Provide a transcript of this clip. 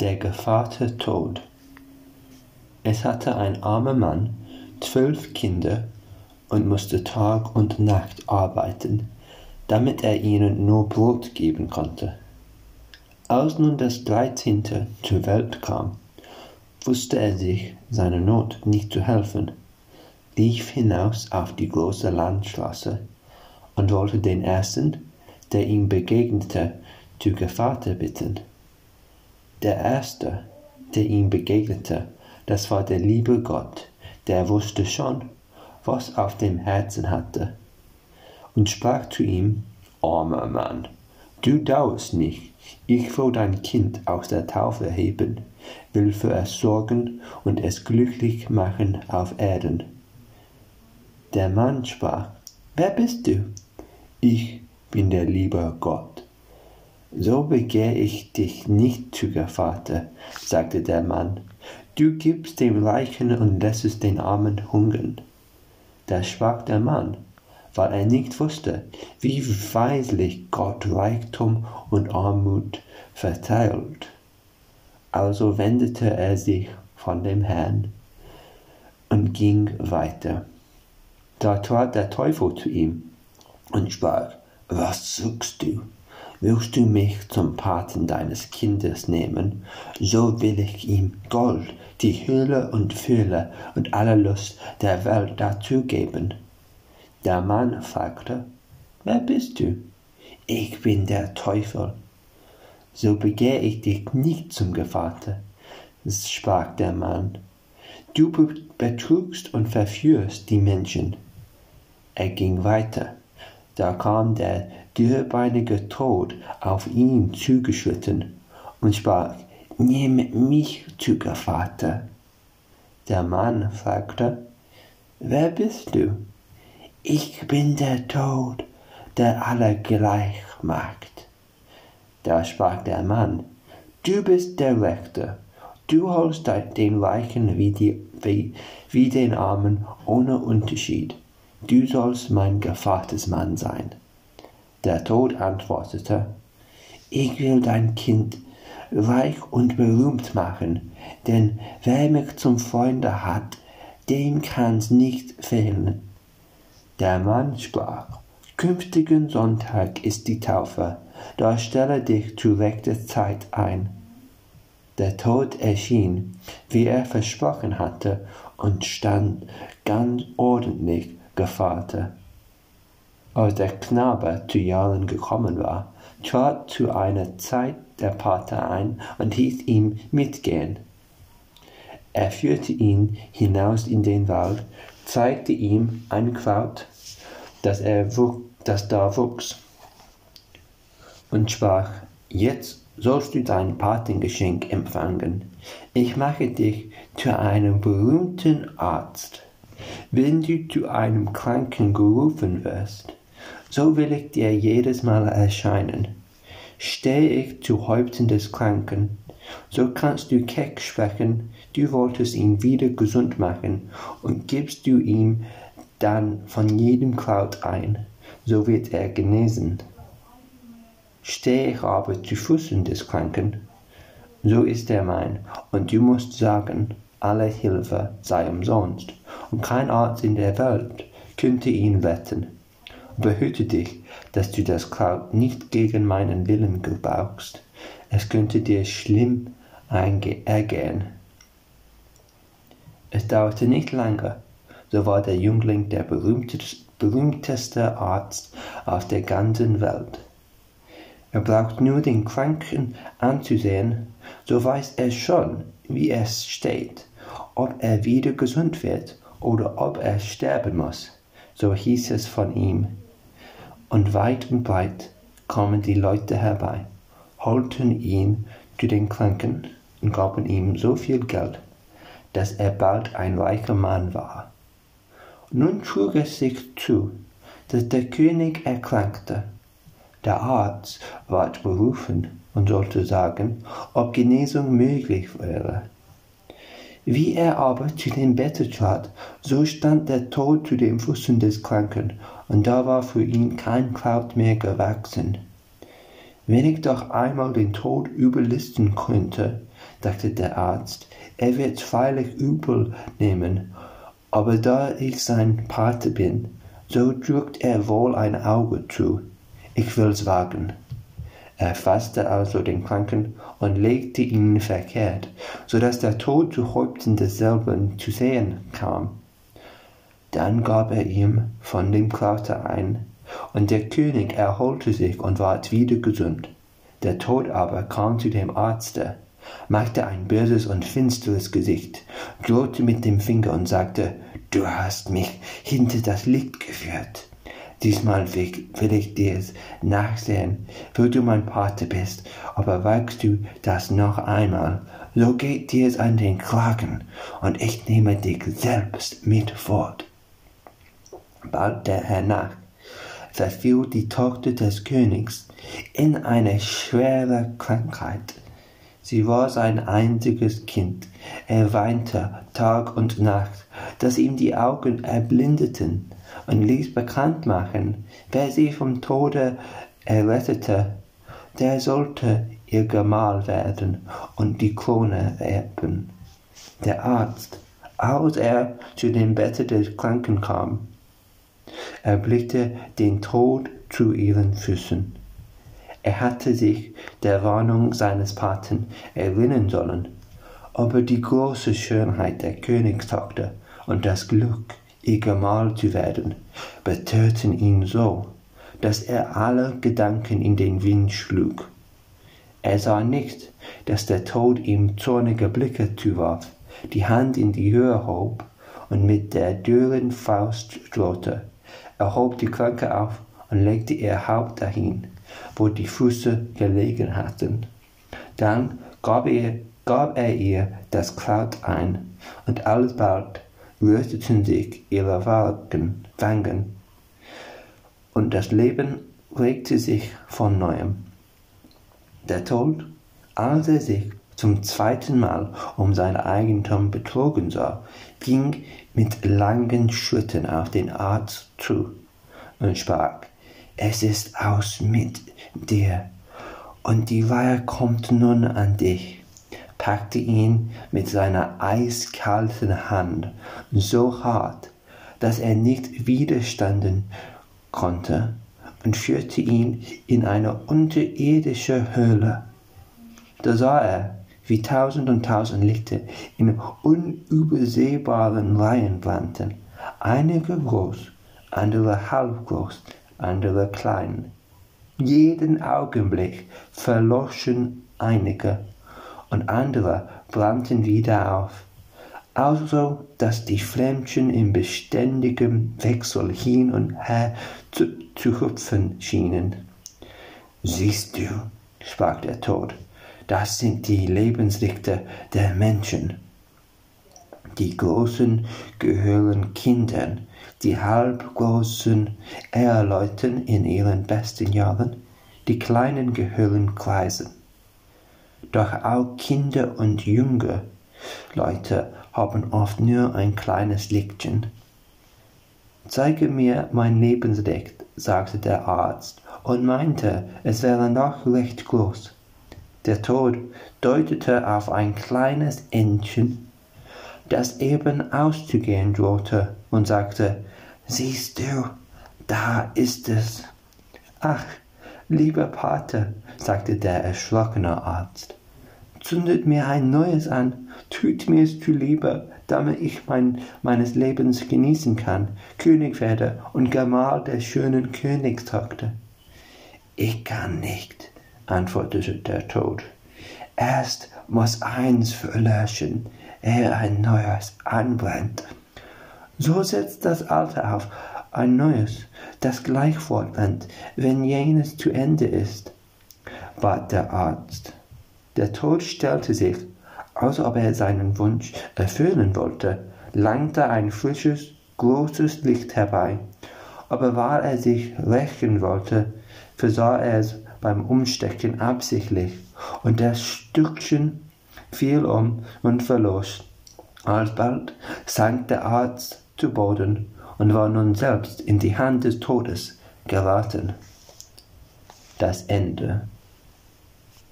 Der Gevatter Tod. Es hatte ein armer Mann zwölf Kinder und musste Tag und Nacht arbeiten, damit er ihnen nur Brot geben konnte. Als nun das Dreizehnte zur Welt kam, wusste er sich seiner Not nicht zu helfen, lief hinaus auf die große Landstraße und wollte den ersten, der ihm begegnete, zu Gevatter bitten. Der erste, der ihm begegnete, das war der liebe Gott, der wusste schon, was auf dem Herzen hatte, und sprach zu ihm, armer Mann, du dauerst nicht, ich will dein Kind aus der Taufe heben, will für es sorgen und es glücklich machen auf Erden. Der Mann sprach, wer bist du? Ich bin der liebe Gott. So begehr ich dich nicht zu Vater, sagte der Mann. Du gibst dem Reichen und lässest den Armen hungern. Da sprach der Mann, weil er nicht wusste, wie weislich Gott Reichtum und Armut verteilt. Also wendete er sich von dem Herrn und ging weiter. Da trat der Teufel zu ihm und sprach, was suchst du? Willst du mich zum Paten deines Kindes nehmen, so will ich ihm Gold, die Hülle und Fülle und alle Lust der Welt dazu geben. Der Mann fragte, Wer bist du? Ich bin der Teufel. So begehr ich dich nicht zum Gevatter, sprach der Mann. Du betrugst und verführst die Menschen. Er ging weiter. Da kam der dürrbeinige Tod auf ihn zugeschritten und sprach, Nimm mich zu Vater. Der Mann fragte, Wer bist du? Ich bin der Tod, der alle gleich macht. Da sprach der Mann, Du bist der Rechte, du holst den Reichen wie, die, wie, wie den Armen ohne Unterschied. Du sollst mein Gevattersmann sein. Der Tod antwortete, ich will dein Kind reich und berühmt machen, denn wer mich zum Freunde hat, dem kann's nicht fehlen. Der Mann sprach, künftigen Sonntag ist die Taufe, da stelle dich zu rechter Zeit ein. Der Tod erschien, wie er versprochen hatte, und stand ganz ordentlich Gevatter. Als der Knabe zu Jahren gekommen war, trat zu einer Zeit der Pater ein und hieß ihm mitgehen. Er führte ihn hinaus in den Wald, zeigte ihm ein Kraut, das, er das da wuchs, und sprach, jetzt sollst du dein Patengeschenk empfangen. Ich mache dich zu einem berühmten Arzt. Wenn du zu einem Kranken gerufen wirst, so will ich dir jedes Mal erscheinen. Stehe ich zu Häupten des Kranken, so kannst du keck sprechen, du wolltest ihn wieder gesund machen, und gibst du ihm dann von jedem Kraut ein, so wird er genesen. Stehe ich aber zu Füßen des Kranken, so ist er mein, und du musst sagen, alle Hilfe sei umsonst, und kein Arzt in der Welt könnte ihn retten. Behüte dich, dass du das Kraut nicht gegen meinen Willen gebrauchst. Es könnte dir schlimm ergehen. Es dauerte nicht lange, so war der Jüngling der berühmteste Arzt auf der ganzen Welt. Er braucht nur den Kranken anzusehen, so weiß er schon, wie es steht, ob er wieder gesund wird oder ob er sterben muss. So hieß es von ihm und weit und breit kamen die Leute herbei, holten ihn zu den Kranken und gaben ihm so viel Geld, dass er bald ein reicher Mann war. Nun trug es sich zu, dass der König erkrankte. Der Arzt ward berufen und sollte sagen, ob Genesung möglich wäre. Wie er aber zu dem Bette trat, so stand der Tod zu den Füßen des Kranken, und da war für ihn kein Kraut mehr gewachsen. Wenn ich doch einmal den Tod überlisten könnte, dachte der Arzt, er wird freilich übel nehmen, aber da ich sein Pate bin, so drückt er wohl ein Auge zu. Ich will's wagen. Er fasste also den Kranken und legte ihn verkehrt, so dass der Tod zu Häupten desselben zu sehen kam. Dann gab er ihm von dem Kraute ein, und der König erholte sich und ward wieder gesund. Der Tod aber kam zu dem Arzte, machte ein böses und finsteres Gesicht, drohte mit dem Finger und sagte, Du hast mich hinter das Licht geführt. Diesmal will ich dir's nachsehen, wo du mein Pate bist, aber wagst du das noch einmal, so geht dir's an den Kragen, und ich nehme dich selbst mit fort. Bald hernach verfiel die Tochter des Königs in eine schwere Krankheit. Sie war sein einziges Kind. Er weinte Tag und Nacht, dass ihm die Augen erblindeten, und ließ bekannt machen, wer sie vom Tode errettete, der sollte ihr Gemahl werden und die Krone erben. Der Arzt, als er zu dem Bette des Kranken kam, erblickte den Tod zu ihren Füßen. Er hatte sich der Warnung seines Paten erinnern sollen, aber die große Schönheit der Königstochter und das Glück, Gemahl zu werden, betörten ihn so, dass er alle Gedanken in den Wind schlug. Er sah nicht, dass der Tod ihm zornige Blicke zuwarf, die Hand in die Höhe hob und mit der dürren Faust drohte. Er hob die Kranke auf und legte ihr Haupt dahin, wo die Füße gelegen hatten. Dann gab er, gab er ihr das Kraut ein, und alsbald rösteten sich ihre Wangen, Wangen, und das Leben regte sich von neuem. Der Tod, als er sich zum zweiten Mal um sein Eigentum betrogen sah, ging mit langen Schritten auf den Arzt zu und sprach, es ist aus mit dir, und die Weihe kommt nun an dich, packte ihn mit seiner eiskalten Hand so hart, dass er nicht widerstanden konnte, und führte ihn in eine unterirdische Höhle. Da sah er, wie tausend und tausend Lichter in unübersehbaren Reihen brannten, einige groß, andere halbgroß, andere klein. Jeden Augenblick verloschen einige und andere brannten wieder auf, also dass die Flämmchen in beständigem Wechsel hin und her zu, zu hüpfen schienen. Siehst du, sprach der Tod, das sind die Lebenslichter der Menschen. Die Großen gehören Kindern, die halbgroßen Eheleuten in ihren besten Jahren, die Kleinen gehören Greisen. Doch auch Kinder und junge Leute haben oft nur ein kleines Lichtchen. Zeige mir mein Lebenslicht, sagte der Arzt und meinte, es wäre noch recht groß. Der Tod deutete auf ein kleines Entchen, das eben auszugehen drohte, und sagte, Siehst du, da ist es. Ach, lieber Pater, sagte der erschrockene Arzt, zündet mir ein neues an, tut mir's lieber, damit ich mein, meines Lebens genießen kann, König werde und Gemahl der schönen Königstochter. Ich kann nicht, antwortete der Tod. Erst muss eins verlöschen, ehe ein neues anbrennt. So setzt das Alte auf, ein neues, das gleich fortrennt, wenn jenes zu Ende ist, bat der Arzt. Der Tod stellte sich, als ob er seinen Wunsch erfüllen wollte, langte ein frisches, großes Licht herbei, aber weil er sich rächen wollte, versah er es beim Umstecken absichtlich, und das Stückchen fiel um und verlor. Alsbald sank der Arzt zu Boden und war nun selbst in die Hand des Todes geraten. Das Ende.